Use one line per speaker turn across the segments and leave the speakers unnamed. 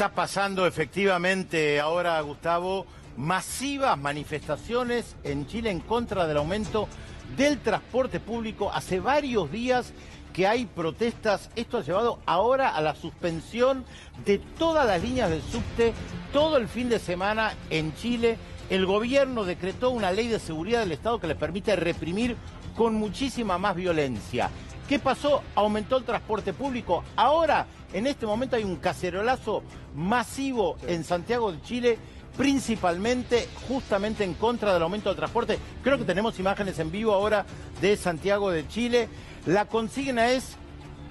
está pasando efectivamente ahora, Gustavo, masivas manifestaciones en Chile en contra del aumento del transporte público. Hace varios días que hay protestas. Esto ha llevado ahora a la suspensión de todas las líneas del subte todo el fin de semana en Chile. El gobierno decretó una ley de seguridad del Estado que le permite reprimir con muchísima más violencia. ¿Qué pasó? Aumentó el transporte público. Ahora, en este momento hay un cacerolazo masivo en Santiago de Chile principalmente justamente en contra del aumento del transporte. Creo que tenemos imágenes en vivo ahora de Santiago de Chile. La consigna es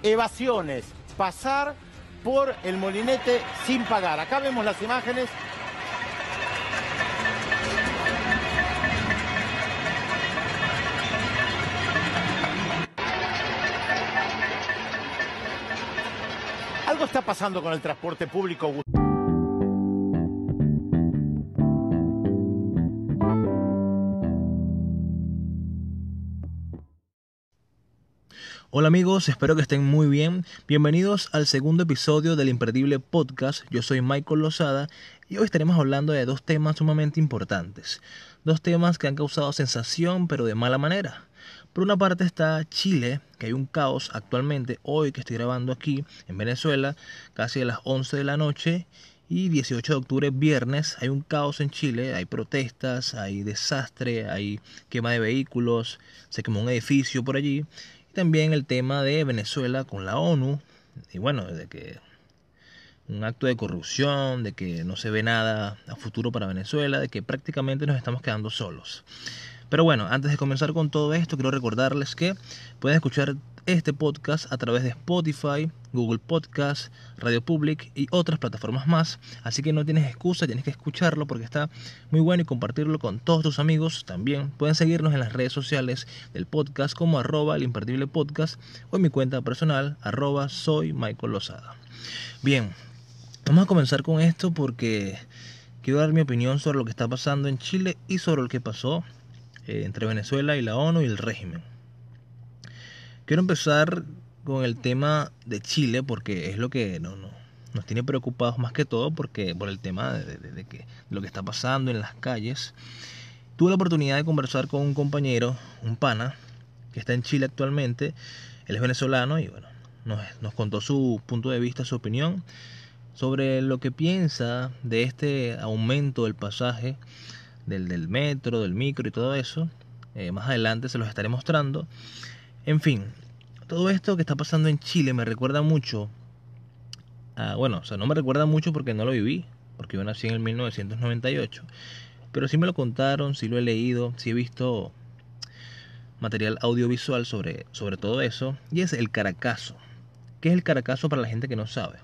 evasiones, pasar por el molinete sin pagar. Acá vemos las imágenes. Está pasando con el transporte público.
Hola amigos, espero que estén muy bien. Bienvenidos al segundo episodio del Imperdible Podcast. Yo soy Michael Lozada y hoy estaremos hablando de dos temas sumamente importantes. Dos temas que han causado sensación pero de mala manera. Por una parte está Chile, que hay un caos actualmente, hoy que estoy grabando aquí en Venezuela, casi a las 11 de la noche, y 18 de octubre, viernes, hay un caos en Chile, hay protestas, hay desastre, hay quema de vehículos, se quemó un edificio por allí. También el tema de Venezuela con la ONU, y bueno, de que un acto de corrupción, de que no se ve nada a futuro para Venezuela, de que prácticamente nos estamos quedando solos. Pero bueno, antes de comenzar con todo esto, quiero recordarles que pueden escuchar este podcast a través de Spotify, Google Podcast, Radio Public y otras plataformas más. Así que no tienes excusa, tienes que escucharlo porque está muy bueno y compartirlo con todos tus amigos. También pueden seguirnos en las redes sociales del podcast como arroba el imperdible podcast o en mi cuenta personal arroba soy Michael Lozada. Bien, vamos a comenzar con esto porque quiero dar mi opinión sobre lo que está pasando en Chile y sobre lo que pasó eh, entre Venezuela y la ONU y el régimen. Quiero empezar con el tema de Chile porque es lo que no, no, nos tiene preocupados más que todo porque por el tema de, lo que está pasando en las calles. Tuve la oportunidad de conversar con un compañero, un pana, que está en Chile actualmente. Él es venezolano y bueno, nos contó su punto de vista, su opinión sobre lo que piensa de este aumento del pasaje del, del metro, del micro y todo eso. Eh, más adelante se los estaré mostrando. En fin, todo esto que está pasando en Chile me recuerda mucho. bueno, o sea, no me recuerda mucho porque no lo viví, porque yo nací en el 1998. Pero sí me lo contaron, sí lo he leído, sí he visto material audiovisual sobre, sobre todo eso. Y es el Caracazo. ¿Qué es el Caracazo para la gente que no sabe?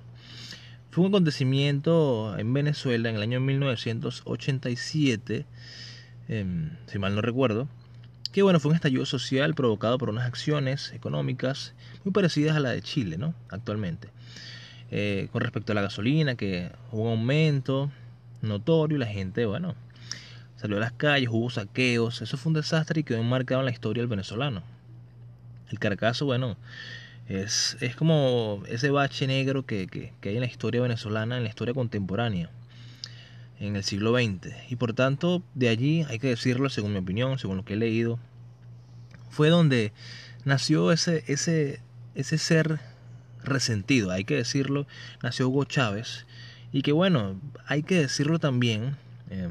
Fue un acontecimiento en Venezuela en el año 1987, em, si mal no recuerdo, que bueno, fue un estallido social provocado por unas acciones económicas muy parecidas a la de Chile, ¿no? Actualmente. Eh, con respecto a la gasolina, que hubo un aumento notorio y la gente, bueno, salió a las calles, hubo saqueos, eso fue un desastre y quedó enmarcado en la historia del venezolano. El Carcaso, bueno, es, es como ese bache negro que, que, que hay en la historia venezolana, en la historia contemporánea en el siglo XX. Y por tanto, de allí, hay que decirlo, según mi opinión, según lo que he leído, fue donde nació ese, ese, ese ser resentido, hay que decirlo, nació Hugo Chávez. Y que bueno, hay que decirlo también, eh,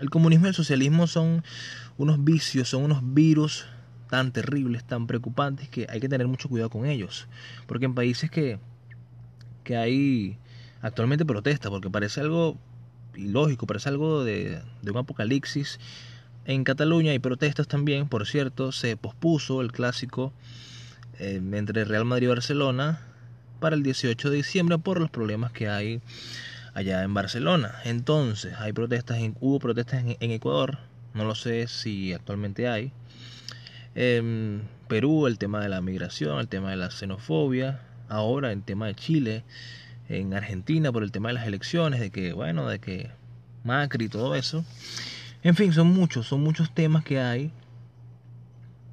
el comunismo y el socialismo son unos vicios, son unos virus tan terribles, tan preocupantes, que hay que tener mucho cuidado con ellos. Porque en países que, que hay actualmente protesta, porque parece algo ilógico, parece algo de, un apocalipsis. En Cataluña hay protestas también, por cierto, se pospuso el clásico eh, entre Real Madrid y Barcelona para el 18 de diciembre por los problemas que hay allá en Barcelona. Entonces, hay protestas en, hubo protestas en, Ecuador, no lo sé si actualmente hay. En Perú, el tema de la migración, el tema de la xenofobia, ahora el tema de Chile, en Argentina por el tema de las elecciones, de que, bueno, de que Macri y todo eso. En fin, son muchos, son muchos temas que hay.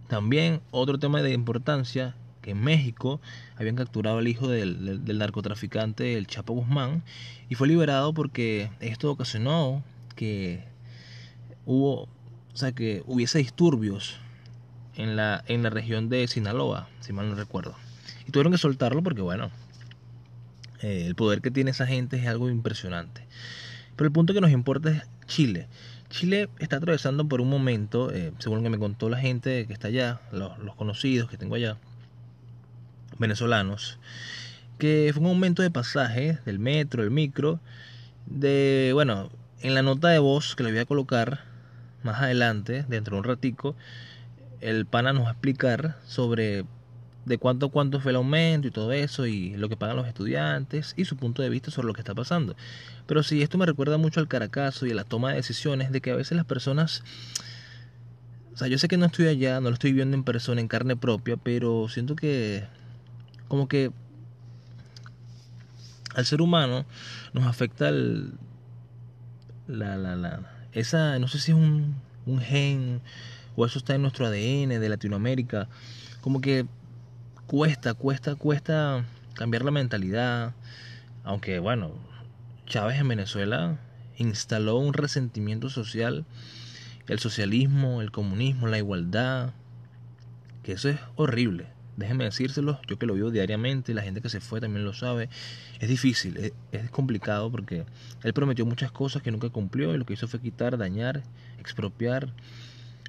También otro tema de importancia que en México habían capturado al hijo del, del, narcotraficante el Chapo Guzmán y fue liberado porque esto ocasionó que hubo, o sea, que hubiese disturbios en la, en la región de Sinaloa, si mal no recuerdo. Y tuvieron que soltarlo porque, bueno, eh, el poder que tiene esa gente es algo impresionante. Pero el punto que nos importa es Chile. Chile está atravesando por un momento, eh, según lo que me contó la gente que está allá, los, los conocidos que tengo allá, venezolanos, que fue un momento de pasaje del metro, el micro, de, bueno, en la nota de voz que le voy a colocar más adelante, dentro de un ratico, el pana nos va a explicar sobre de cuánto cuánto fue el aumento y todo eso y lo que pagan los estudiantes y su punto de vista sobre lo que está pasando. Pero sí, esto me recuerda mucho al caracazo y a la toma de decisiones de que a veces las personas o sea, yo sé que no estoy allá, no lo estoy viendo en persona, en carne propia, pero siento que como que al ser humano nos afecta el, la, la, la, esa, no sé si es un, un gen o eso está en nuestro ADN de Latinoamérica, como que cuesta, cuesta, cuesta cambiar la mentalidad, aunque bueno, Chávez en Venezuela instaló un resentimiento social, el socialismo, el comunismo, la igualdad, que eso es horrible. Déjenme decírselo, yo que lo vivo diariamente, la gente que se fue también lo sabe. Es difícil, es, complicado porque él prometió muchas cosas que nunca cumplió y lo que hizo fue quitar, dañar, expropiar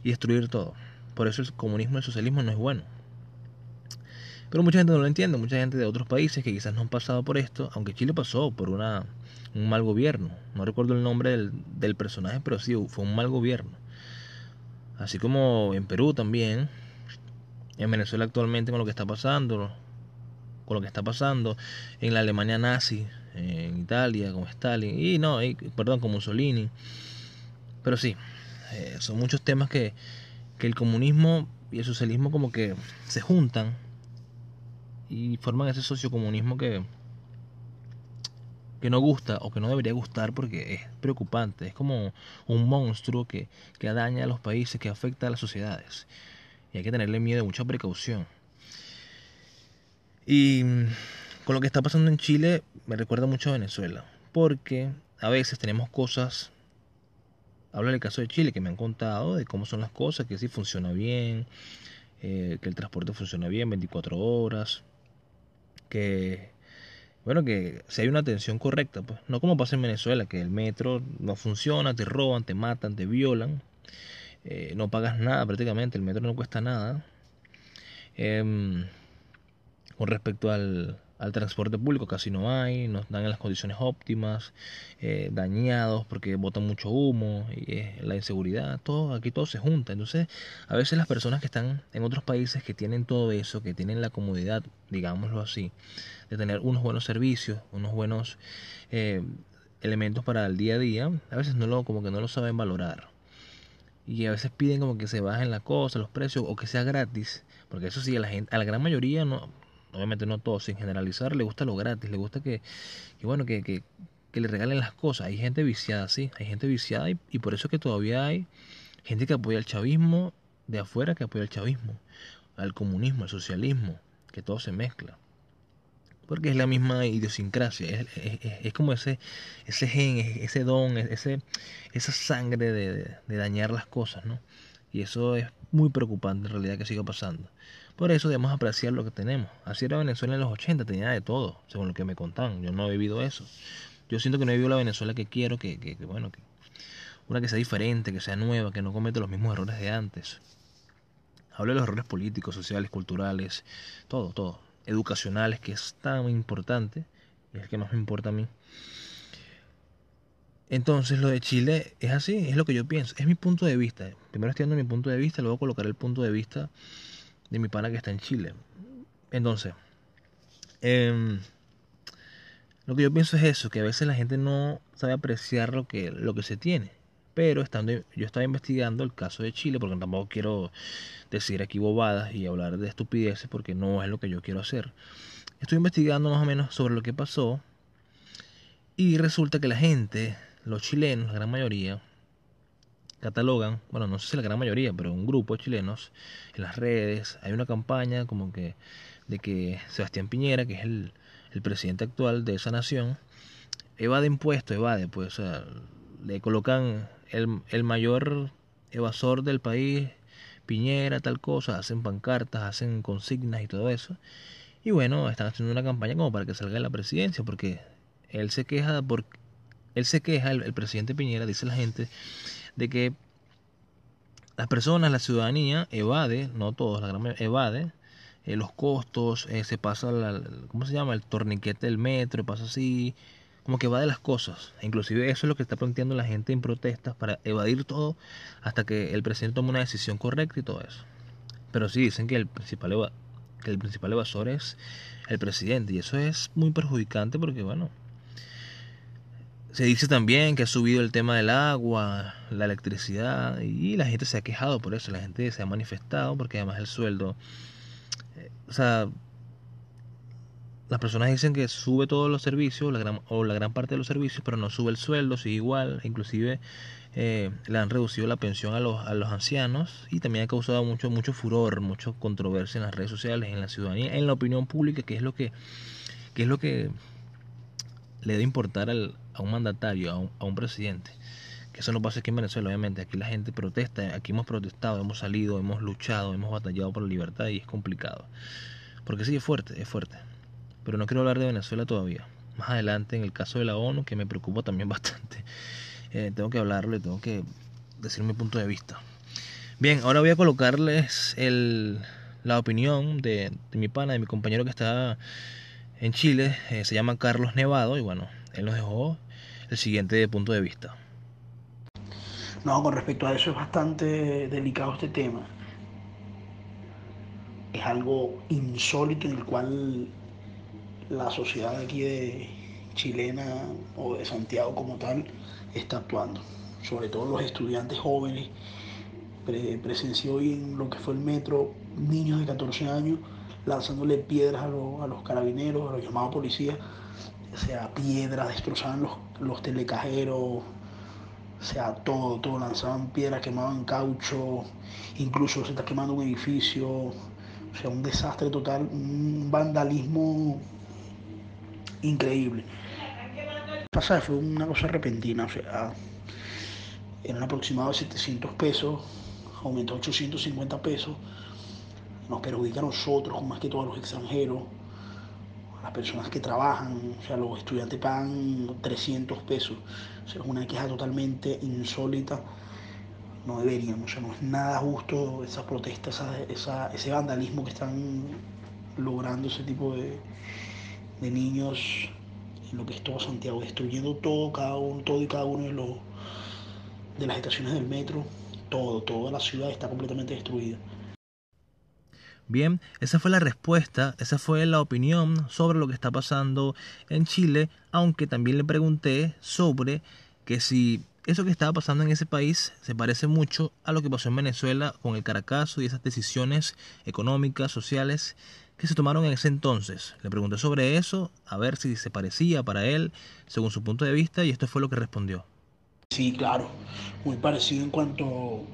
y destruir todo. Por eso el comunismo y el socialismo no es bueno. Pero mucha gente no lo entiende, mucha gente de otros países que quizás no han pasado por esto, aunque Chile pasó por una, un mal gobierno. No recuerdo el nombre del, del personaje, pero sí, fue un mal gobierno. Así como en Perú también, en Venezuela actualmente con lo que está pasando, con lo que está pasando en la Alemania nazi, en Italia con Stalin, y no, perdón, con Mussolini. Pero sí, eh, son muchos temas que, que el comunismo y el socialismo como que se juntan y forman ese sociocomunismo que, que no gusta o que no debería gustar porque es preocupante, es como un monstruo que, que daña a los países, que afecta a las sociedades y hay que tenerle miedo y mucha precaución. Y mm, con lo que está pasando en Chile me recuerda mucho a Venezuela, porque a veces tenemos cosas, hablo del caso de Chile, que me han contado de cómo son las cosas, que si funciona bien, eh, que el transporte funciona bien 24 horas, que bueno, que si hay una atención correcta, pues no como pasa en Venezuela, que el metro no funciona, te roban, te matan, te violan. Eh, no pagas nada prácticamente, el metro no cuesta nada. Em, con respecto al, transporte público casi no hay, nos dan en las condiciones óptimas, eh, dañados porque botan mucho humo, y la inseguridad, todo, aquí todo se junta. Entonces, a veces las personas que están en otros países que tienen todo eso, que tienen la comodidad, digámoslo así, de tener unos buenos servicios, unos buenos eh, elementos para el día a día, a veces no lo, como que no lo saben valorar y a veces piden como que se bajen las cosas, los precios o que sea gratis, porque eso sí a la gente, a la gran mayoría no, obviamente no todos, sin generalizar, le gusta lo gratis, le gusta que, que bueno, que, que, le regalen las cosas. Hay gente viciada, sí, hay gente viciada y, por eso es que todavía hay gente que apoya el chavismo de afuera que apoya el chavismo, al comunismo, al socialismo, que todo se mezcla porque es la misma idiosincrasia, es, como ese, ese gen, ese don, ese, esa sangre de, dañar las cosas, ¿no? Y eso es muy preocupante en realidad que siga pasando. Por eso debemos apreciar lo que tenemos. Así era Venezuela en los 80, tenía de todo, según lo que me contaban. Yo no he vivido eso. Yo siento que no he vivido la Venezuela que quiero, que, bueno, que una que sea diferente, que sea nueva, que no cometa los mismos errores de antes. Hablo de los errores políticos, sociales, culturales, todo, todo educacionales, que es tan importante, y es el que más me importa a mí. Entonces lo de Chile es así, es lo que yo pienso, es mi punto de vista. Primero estoy dando mi punto de vista, luego colocar el punto de vista de mi pana que está en Chile. Entonces, em, lo que yo pienso es eso, que a veces la gente no sabe apreciar lo que, lo que se tiene. Pero estando, yo estaba investigando el caso de Chile, porque tampoco quiero decir aquí bobadas y hablar de estupideces, porque no es lo que yo quiero hacer. Estoy investigando más o menos sobre lo que pasó. Y resulta que la gente, los chilenos, la gran mayoría, catalogan, bueno, no sé si la gran mayoría, pero un grupo de chilenos en las redes, hay una campaña como que de que Sebastián Piñera, que es el, el presidente actual de esa nación, evade impuestos, evade, pues, le colocan el, el mayor evasor del país, Piñera, tal cosa, hacen pancartas, hacen consignas y todo eso. Y bueno, están haciendo una campaña como para que salga de la presidencia, porque él se queja por él se queja, el, presidente Piñera, dice la gente, de que las personas, la ciudadanía evade, no todos, la gran evade eh, los costos, eh, se pasa, la, ¿cómo se llama? El torniquete del metro, pasa así, como que evade las cosas. Inclusive eso es lo que está planteando la gente en protestas para evadir todo hasta que el presidente tome una decisión correcta y todo eso. Pero sí dicen que el principal, que el principal evasor es el presidente y eso es muy perjudicante porque, bueno, se dice también que ha subido el tema del agua, la electricidad y la gente se ha quejado por eso, la gente se ha manifestado porque además el sueldo, eh, o sea, las personas dicen que sube todos los servicios la gran, o la gran parte de los servicios, pero no sube el sueldo, sigue igual, inclusive eh, le han reducido la pensión a los, a los ancianos y también ha causado mucho, mucho furor, mucha controversia en las redes sociales, en la ciudadanía, en la opinión pública, que es lo que, que es lo que le debe importar al, a un mandatario, a un, presidente. Que eso no pasa aquí en Venezuela, obviamente. Aquí la gente protesta, aquí hemos protestado, hemos salido, hemos luchado, hemos batallado por la libertad y es complicado. Porque sí, es fuerte, es fuerte. Pero no quiero hablar de Venezuela todavía. Más adelante, en el caso de la ONU, que me preocupa también bastante, eh, tengo que hablarle, tengo que decir mi punto de vista. Bien, ahora voy a colocarles el, la opinión de, mi pana, de mi compañero que está en Chile. Eh, se llama Carlos Nevado y bueno, él nos dejó el siguiente punto de vista.
No, con respecto a eso es bastante delicado este tema. Es algo insólito en el cual la sociedad aquí de chilena o de Santiago como tal está actuando. Sobre todo los estudiantes jóvenes. presencié hoy en lo que fue el metro niños de 14 años lanzándole piedras a, a los carabineros, a los llamados policías o sea, piedras, destrozaban los, los telecajeros, o sea, todo, todo, lanzaban piedras, quemaban caucho, incluso se está quemando un edificio, o sea, un desastre total, un vandalismo increíble. Pasa, fue una cosa repentina, o sea, eran aproximadamente 700 pesos, aumentó a 850 pesos, nos perjudica a nosotros, más que todos los extranjeros las personas que trabajan, o sea, los estudiantes pagan 300 pesos. O sea, es una queja totalmente insólita. No deberíamos, o sea, no es nada justo esas protestas, ese vandalismo que están logrando ese tipo de, de niños en lo que es todo Santiago, destruyendo todo, cada uno, todo y cada uno de, los, de las estaciones del metro, todo, toda la ciudad está completamente destruida.
Bien, esa fue la respuesta, esa fue la opinión sobre lo que está pasando en Chile, aunque también le pregunté sobre que si eso que estaba pasando en ese país se parece mucho a lo que pasó en Venezuela con el Caracazo y esas decisiones económicas, sociales que se tomaron en ese entonces. Le pregunté sobre eso, a ver si se parecía para él, según su punto de vista, y esto fue lo que respondió.
Sí, claro, muy parecido en cuanto, o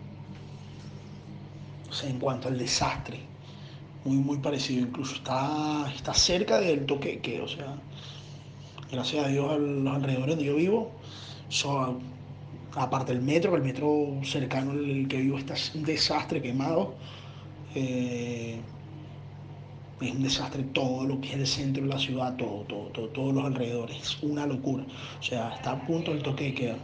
sea, en cuanto al desastre muy, muy parecido. Incluso está, está cerca del toque que, o sea, gracias a Dios, a los alrededores donde yo vivo, son, aparte del metro, el metro cercano al que vivo está un desastre quemado. Eh, es un desastre todo lo que es el centro de la ciudad, todo, todo, todo, todos los alrededores. Es una locura. O sea, está a punto del toque de.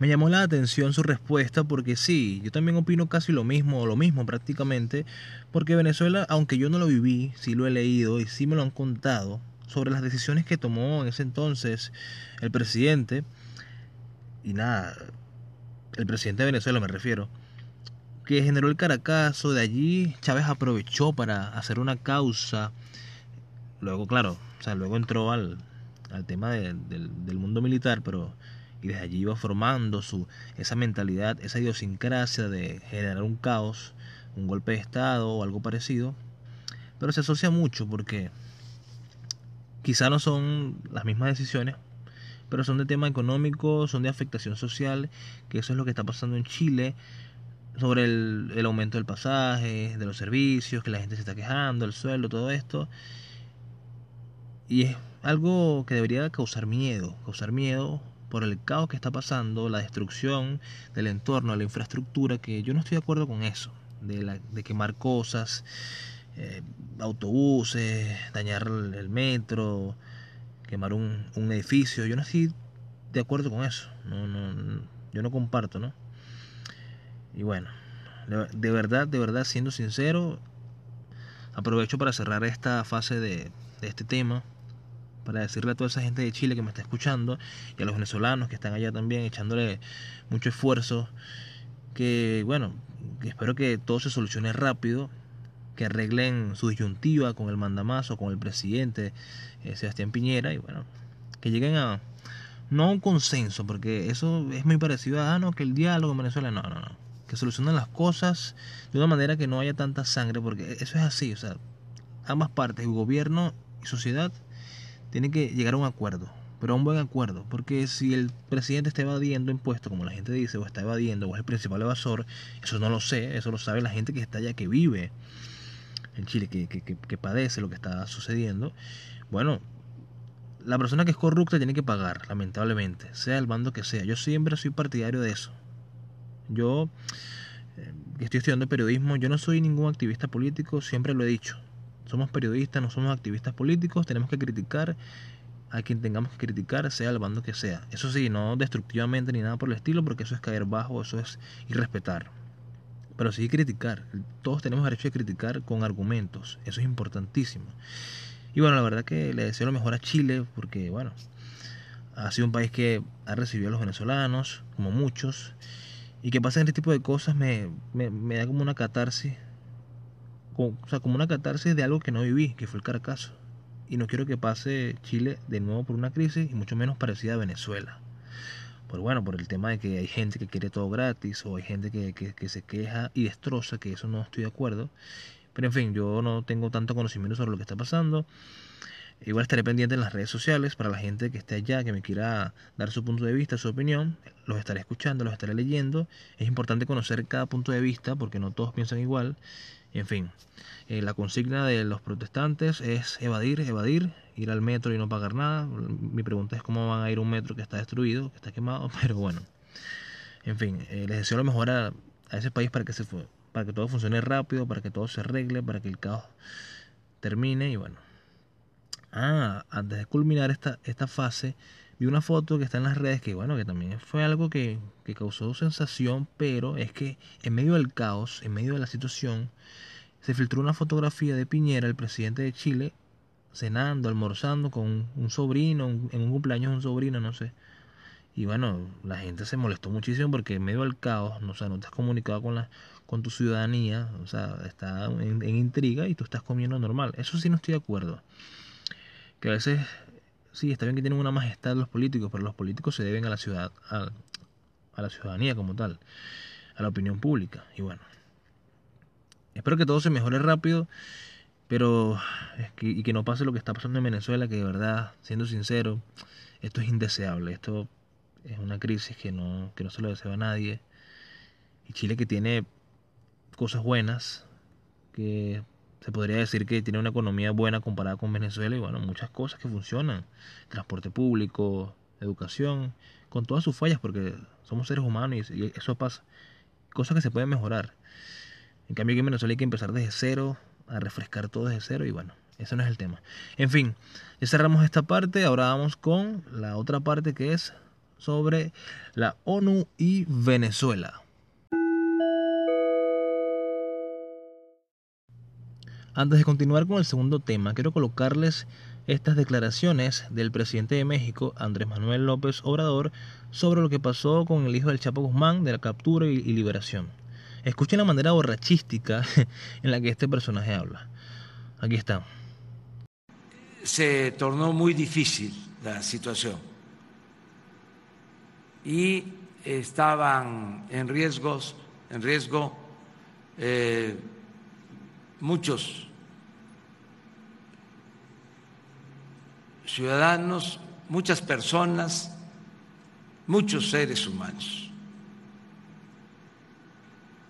Me llamó la atención su respuesta porque sí, yo también opino casi lo mismo, o lo mismo prácticamente, porque Venezuela, aunque yo no lo viví, sí lo he leído y sí me lo han contado sobre las decisiones que tomó en ese entonces el presidente, y nada, el presidente de Venezuela me refiero, que generó el Caracazo, de allí Chávez aprovechó para hacer una causa, luego claro, o sea, luego entró al, al tema del, del mundo militar, pero y desde allí iba formando su, esa mentalidad, esa idiosincrasia de generar un caos, un golpe de Estado o algo parecido. Pero se asocia mucho porque quizá no son las mismas decisiones, pero son de tema económico, son de afectación social, que eso es lo que está pasando en Chile. sobre el, el, aumento del pasaje, de los servicios, que la gente se está quejando, el sueldo, todo esto. Y es algo que debería causar miedo, causar miedo por el caos que está pasando, la destrucción del entorno, la infraestructura, que yo no estoy de acuerdo con eso, de, quemar cosas, eh, autobuses, dañar el metro, quemar un, edificio. Yo no estoy de acuerdo con eso. No, no, yo no comparto, ¿no? Y bueno, de verdad, de verdad, siendo sincero, aprovecho para cerrar esta fase de este tema para decirle a toda esa gente de Chile que me está escuchando y a los venezolanos que están allá también echándole mucho esfuerzo que bueno, espero que todo se solucione rápido, que arreglen su disyuntiva con el mandamazo, con el presidente eh, Sebastián Piñera y bueno, que lleguen a no a un consenso, porque eso es muy parecido a ah, no, que el diálogo en Venezuela, no, no, no, que solucionen las cosas de una manera que no haya tanta sangre, porque eso es así, o sea, ambas partes, gobierno y sociedad, tiene que llegar a un acuerdo, pero a un buen acuerdo, porque si el presidente está evadiendo impuestos, como la gente dice, o está evadiendo, o es el principal evasor, eso no lo sé, eso lo sabe la gente que está allá, que vive en Chile, que, que, que, padece lo que está sucediendo. Bueno, la persona que es corrupta tiene que pagar, lamentablemente, sea el bando que sea. Yo siempre soy partidario de eso. Yo, eh, estoy estudiando periodismo, yo no soy ningún activista político, siempre lo he dicho. Somos periodistas, no somos activistas políticos, tenemos que criticar a quien tengamos que criticar, sea el bando que sea. Eso sí, no destructivamente ni nada por el estilo, porque eso es caer bajo, eso es irrespetar. Pero sí criticar. Todos tenemos derecho a criticar con argumentos. Eso es importantísimo. Y bueno, la verdad que le deseo lo mejor a Chile, porque bueno, ha sido un país que ha recibido a los venezolanos, como muchos, y que pasen este tipo de cosas me, me, me da como una catarsis o sea, como una catarsis de algo que no viví, que fue el Caracazo. Y no quiero que pase Chile de nuevo por una crisis, y mucho menos parecida a Venezuela. Por bueno, por el tema de que hay gente que quiere todo gratis, o hay gente que, que, se queja y destroza, que eso no estoy de acuerdo. Pero en fin, yo no tengo tanto conocimiento sobre lo que está pasando. Igual estaré pendiente en las redes sociales para la gente que esté allá, que me quiera dar su punto de vista, su opinión. Los estaré escuchando, los estaré leyendo. Es importante conocer cada punto de vista porque no todos piensan igual. En fin, eh, la consigna de los protestantes es evadir, evadir, ir al metro y no pagar nada. Mi pregunta es cómo van a ir a un metro que está destruido, que está quemado, pero bueno. En fin, eh, les deseo lo mejor a, ese país para que, se, para que todo funcione rápido, para que todo se arregle, para que el caos termine y bueno. Ah, antes de culminar esta, esta fase, vi una foto que está en las redes que bueno, que también fue algo que, que causó sensación, pero es que en medio del caos, en medio de la situación, se filtró una fotografía de Piñera, el presidente de Chile, cenando, almorzando con un sobrino, en un cumpleaños de un sobrino, no sé. Y bueno, la gente se molestó muchísimo porque en medio del caos, no, o no te has comunicado con, la, con tu ciudadanía, o sea, está en, intriga y tú estás comiendo normal. Eso sí no estoy de acuerdo. Que a veces, sí, está bien que tienen una majestad los políticos, pero los políticos se deben a la ciudad, a, la ciudadanía como tal, a la opinión pública. Y bueno, Espero que todo se mejore rápido, pero y que no pase lo que está pasando en Venezuela, que de verdad, siendo sincero, esto es indeseable. Esto es una crisis que no, que no se lo desea a nadie. Y Chile que tiene cosas buenas, que se podría decir que tiene una economía buena comparada con Venezuela y bueno, muchas cosas que funcionan. Transporte público, educación, con todas sus fallas, porque somos seres humanos y eso pasa. Cosas que se pueden mejorar. En cambio, aquí en Venezuela hay que empezar desde cero, a refrescar todo desde cero y bueno, eso no es el tema. En fin, ya cerramos esta parte, ahora vamos con la otra parte que es sobre la ONU y Venezuela. Antes de continuar con el segundo tema, quiero colocarles estas declaraciones del presidente de México, Andrés Manuel López Obrador, sobre lo que pasó con el hijo del Chapo Guzmán de la captura y liberación. Escuchen la manera borrachística en la que este personaje habla. Aquí está.
Se tornó muy difícil la situación y estaban en riesgos, en riesgo eh, muchos ciudadanos, muchas personas, muchos seres humanos.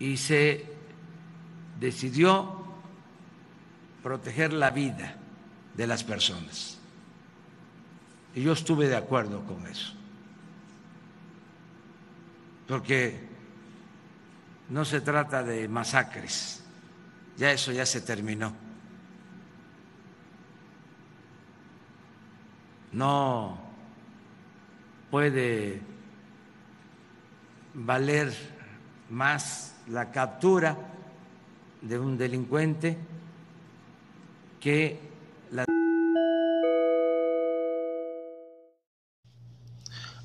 y se decidió proteger la vida de las personas. Y yo estuve de acuerdo con eso, porque no se trata de masacres, ya eso ya se terminó. No puede valer más la captura de un delincuente que la...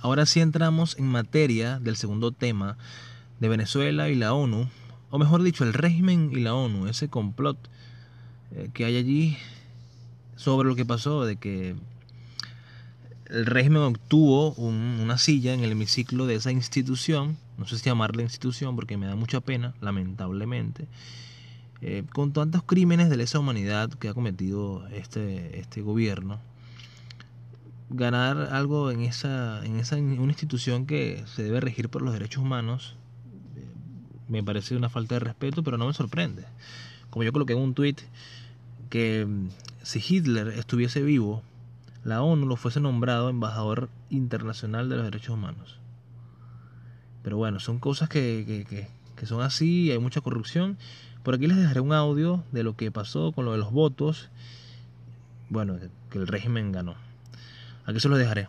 Ahora sí entramos en materia del segundo tema de Venezuela y la ONU, o mejor dicho, el régimen y la ONU, ese complot eh, que hay allí sobre lo que pasó, de que el régimen obtuvo una silla en el hemiciclo de esa institución, no sé si llamarla institución porque me da mucha pena, lamentablemente, eh, con tantos crímenes de lesa humanidad que ha cometido este, este gobierno, ganar algo en esa, en esa una institución que se debe regir por los derechos humanos me parece una falta de respeto, pero no me sorprende. Como yo coloqué en un tuit que mm, si Hitler estuviese vivo, la ONU lo fuese nombrado embajador internacional de los derechos humanos. Pero bueno, son cosas que, que, son así, hay mucha corrupción. Por aquí les dejaré un audio de lo que pasó con lo de los votos. Bueno, que el régimen ganó. Aquí se los dejaré.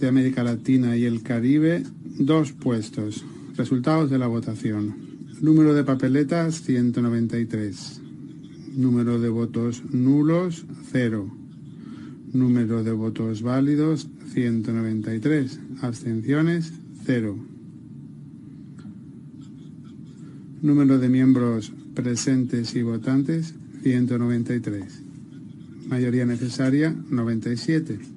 De América Latina y el Caribe, dos puestos. Resultados de la votación. Número de papeletas, 193. Número de votos nulos, 0. Número de votos válidos, 193. Abstenciones, 0. Número de miembros presentes y votantes, 193. Mayoría necesaria, 97.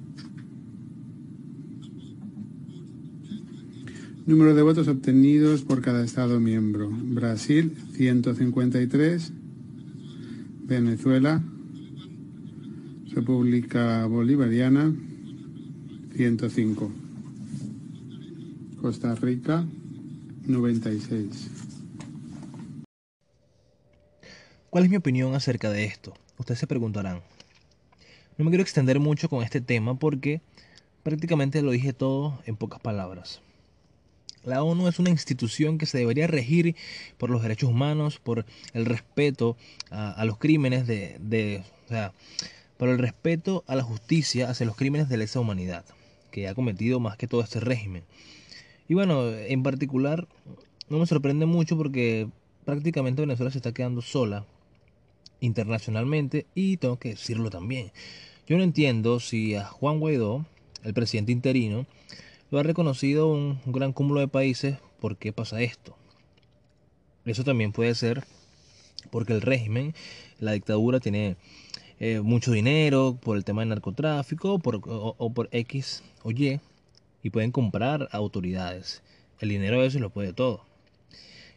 Número de votos obtenidos por cada Estado miembro. Brasil, 153. Venezuela, República Bolivariana, 105. Costa Rica, 96.
¿Cuál es mi opinión acerca de esto? Ustedes se preguntarán. No me quiero extender mucho con este tema porque prácticamente lo dije todo en pocas palabras. La ONU es una institución que se debería regir por los derechos humanos, por el respeto a, los crímenes de, de, o sea, por el respeto a la justicia hacia los crímenes de lesa humanidad que ha cometido más que todo este régimen. Y bueno, en particular no me sorprende mucho porque prácticamente Venezuela se está quedando sola internacionalmente y tengo que decirlo también. Yo no entiendo si a Juan Guaidó, el presidente interino, lo ha reconocido un, gran cúmulo de países, ¿por qué pasa esto? Eso también puede ser porque el régimen, la dictadura tiene eh, mucho dinero por el tema del narcotráfico por, o, por X o Y y pueden comprar autoridades. El dinero a veces lo puede todo.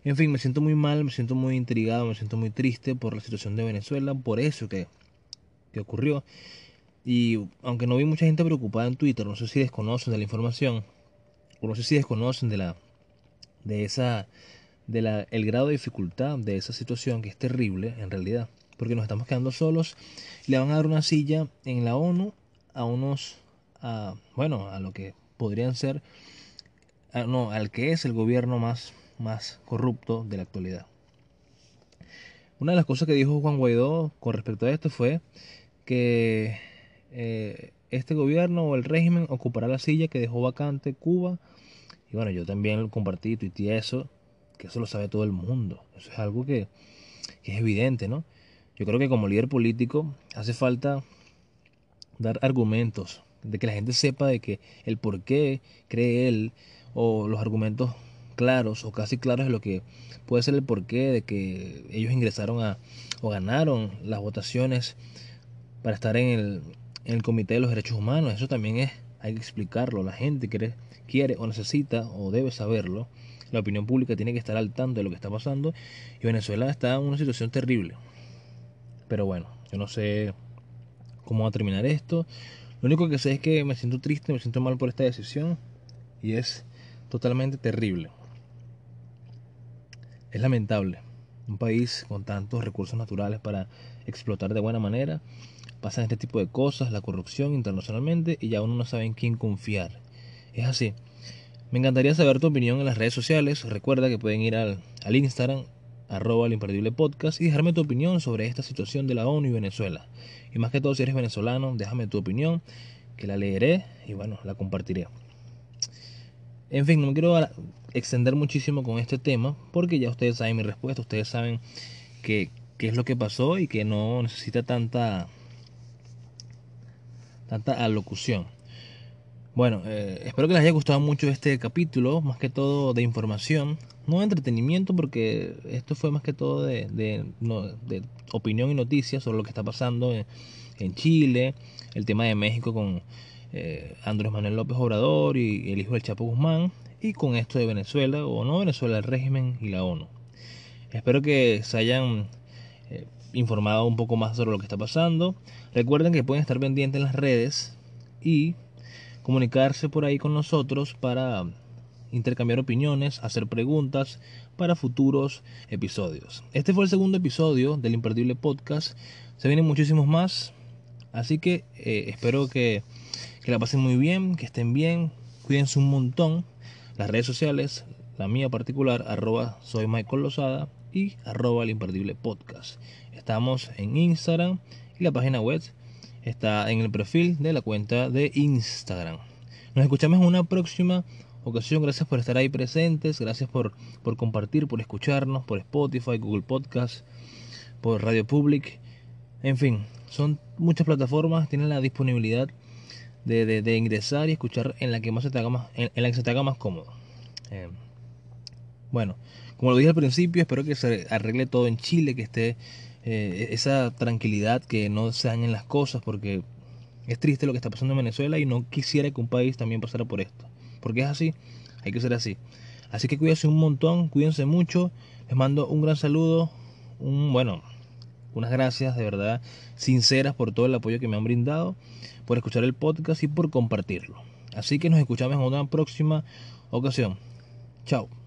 En fin, me siento muy mal, me siento muy intrigado, me siento muy triste por la situación de Venezuela, por eso que, que ocurrió. Y aunque no vi mucha gente preocupada en Twitter, no sé si desconocen de la información, o no sé si desconocen de la de esa de la el grado de dificultad de esa situación que es terrible en realidad, porque nos estamos quedando solos. Le van a dar una silla en la ONU a unos a, bueno, a lo que podrían ser no, al que es el gobierno más más corrupto de la actualidad. Una de las cosas que dijo Juan Guaidó con respecto a esto fue que eh, este gobierno o el régimen ocupará la silla que dejó vacante Cuba. Y bueno, yo también compartí, y eso, que eso lo sabe todo el mundo. Eso es algo que, es evidente, ¿no? Yo creo que como líder político hace falta dar argumentos, de que la gente sepa de que el por qué cree él, o los argumentos claros o casi claros de lo que puede ser el porqué de que ellos ingresaron a o ganaron las votaciones para estar en el, en el Comité de los Derechos Humanos. Eso también es, hay que explicarlo. La gente quiere, quiere o necesita o debe saberlo. La opinión pública tiene que estar al tanto de lo que está pasando. Y Venezuela está en una situación terrible. Pero bueno, yo no sé cómo va a terminar esto. Lo único que sé es que me siento triste, me siento mal por esta decisión. Y es totalmente terrible. es lamentable. Un país con tantos recursos naturales para explotar de buena manera, pasan este tipo de cosas, la corrupción internacionalmente y ya uno no sabe en quién confiar. Es así. Me encantaría saber tu opinión en las redes sociales. Recuerda que pueden ir al, al Instagram, arroba el imperdible podcast, y dejarme tu opinión sobre esta situación de la ONU y Venezuela. Y más que todo, si eres venezolano, déjame tu opinión, que la leeré y bueno, la compartiré. En fin, no me quiero extender muchísimo con este tema, porque ya ustedes saben mi respuesta, ustedes saben qué es lo que pasó y que no necesita tanta, tanta alocución. Bueno, eh, espero que les haya gustado mucho este capítulo, más que todo de información, no de entretenimiento, porque esto fue más que todo de, de, opinión y noticias sobre lo que está pasando en, Chile, el tema de México con eh, Andrés Manuel López Obrador y el hijo del Chapo Guzmán, y con esto de Venezuela, o no Venezuela, el régimen y la ONU. Espero que se hayan eh, informado un poco más sobre lo que está pasando. Recuerden que pueden estar pendientes en las redes y comunicarse por ahí con nosotros para intercambiar opiniones, hacer preguntas para futuros episodios. Este fue el segundo episodio del Imperdible Podcast. Se vienen muchísimos más. Así que eh, espero que, que, la pasen muy bien, que estén bien, cuídense un montón. Las redes sociales, la mía particular, arroba soy Michael Lozada y arroba el Imperdible Podcast. Estamos en Instagram y la página web está en el perfil de la cuenta de Instagram. Nos escuchamos en una próxima ocasión. Gracias por estar ahí presentes. Gracias por, por compartir, por escucharnos, por Spotify, Google Podcast, por Radio Public. En fin, son muchas plataformas. Tienen la disponibilidad de, ingresar y escuchar en la que más se te haga más, en, la que se te haga más cómodo. Eh, bueno, como lo dije al principio, espero que se arregle todo en Chile, que esté eh, esa tranquilidad, que no se dañen las cosas, porque es triste lo que está pasando en Venezuela y no quisiera que un país también pasara por esto. Porque es así, hay que ser así. Así que cuídense un montón, cuídense mucho. Les mando un gran saludo, un bueno, unas gracias de verdad sinceras por todo el apoyo que me han brindado, por escuchar el podcast y por compartirlo. Así que nos escuchamos en una próxima ocasión. Chao.